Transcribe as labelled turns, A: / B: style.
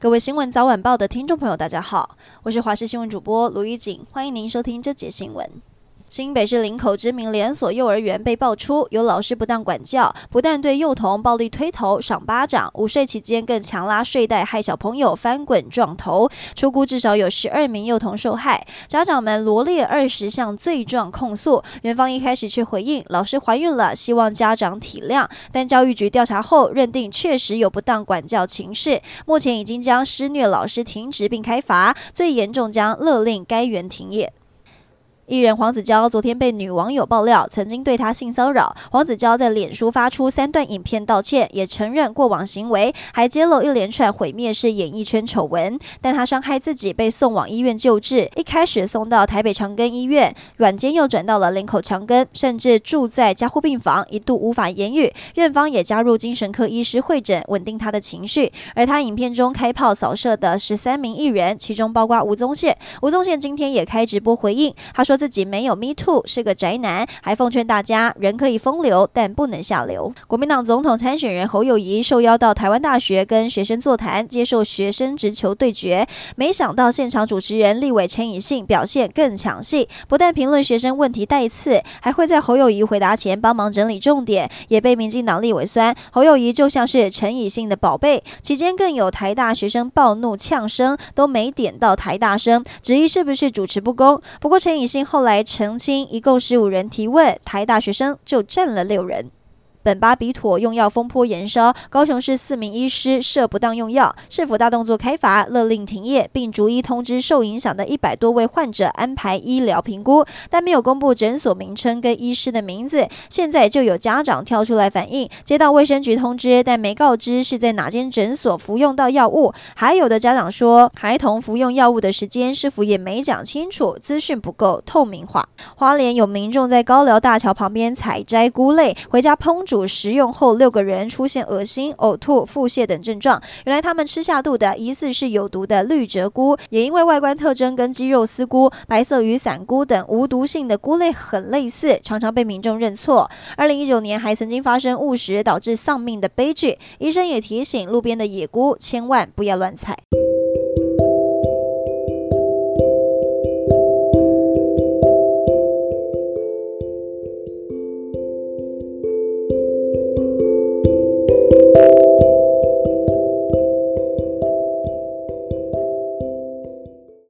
A: 各位新闻早晚报的听众朋友，大家好，我是华视新闻主播卢一锦，欢迎您收听这节新闻。新北市林口知名连锁幼儿园被爆出有老师不当管教，不但对幼童暴力推头、赏巴掌，午睡期间更强拉睡袋，害小朋友翻滚撞头，初估至少有十二名幼童受害。家长们罗列二十项罪状控诉，园方一开始却回应老师怀孕了，希望家长体谅。但教育局调查后认定确实有不当管教情事，目前已经将施虐老师停职并开罚，最严重将勒令该园停业。艺人黄子佼昨天被女网友爆料，曾经对她性骚扰。黄子佼在脸书发出三段影片道歉，也承认过往行为，还揭露一连串毁灭式演艺圈丑闻。但他伤害自己，被送往医院救治。一开始送到台北长庚医院，软间又转到了林口长庚，甚至住在加护病房，一度无法言语。院方也加入精神科医师会诊，稳定他的情绪。而他影片中开炮扫射的十三名艺人，其中包括吴宗宪。吴宗宪今天也开直播回应，他说。自己没有 me too，是个宅男，还奉劝大家，人可以风流，但不能下流。国民党总统参选人侯友谊受邀到台湾大学跟学生座谈，接受学生直球对决，没想到现场主持人立委陈以信表现更抢戏，不但评论学生问题带刺，还会在侯友谊回答前帮忙整理重点，也被民进党立委酸侯友谊就像是陈以信的宝贝。期间更有台大学生暴怒呛声，都没点到台大生，质疑是不是主持不公。不过陈以信。后来澄清，一共十五人提问，台大学生就占了六人。本巴比妥用药风波延烧，高雄市四名医师涉不当用药，市府大动作开罚，勒令停业，并逐一通知受影响的一百多位患者安排医疗评估，但没有公布诊所名称跟医师的名字。现在就有家长跳出来反映，接到卫生局通知，但没告知是在哪间诊所服用到药物。还有的家长说，孩童服用药物的时间是否也没讲清楚，资讯不够透明化。花莲有民众在高寮大桥旁边采摘菇类，回家烹。煮食用后，六个人出现恶心、呕吐、腹泻等症状。原来他们吃下肚的疑似是有毒的绿蛰菇，也因为外观特征跟鸡肉丝菇、白色雨伞菇等无毒性的菇类很类似，常常被民众认错。二零一九年还曾经发生误食导致丧命的悲剧，医生也提醒路边的野菇千万不要乱采。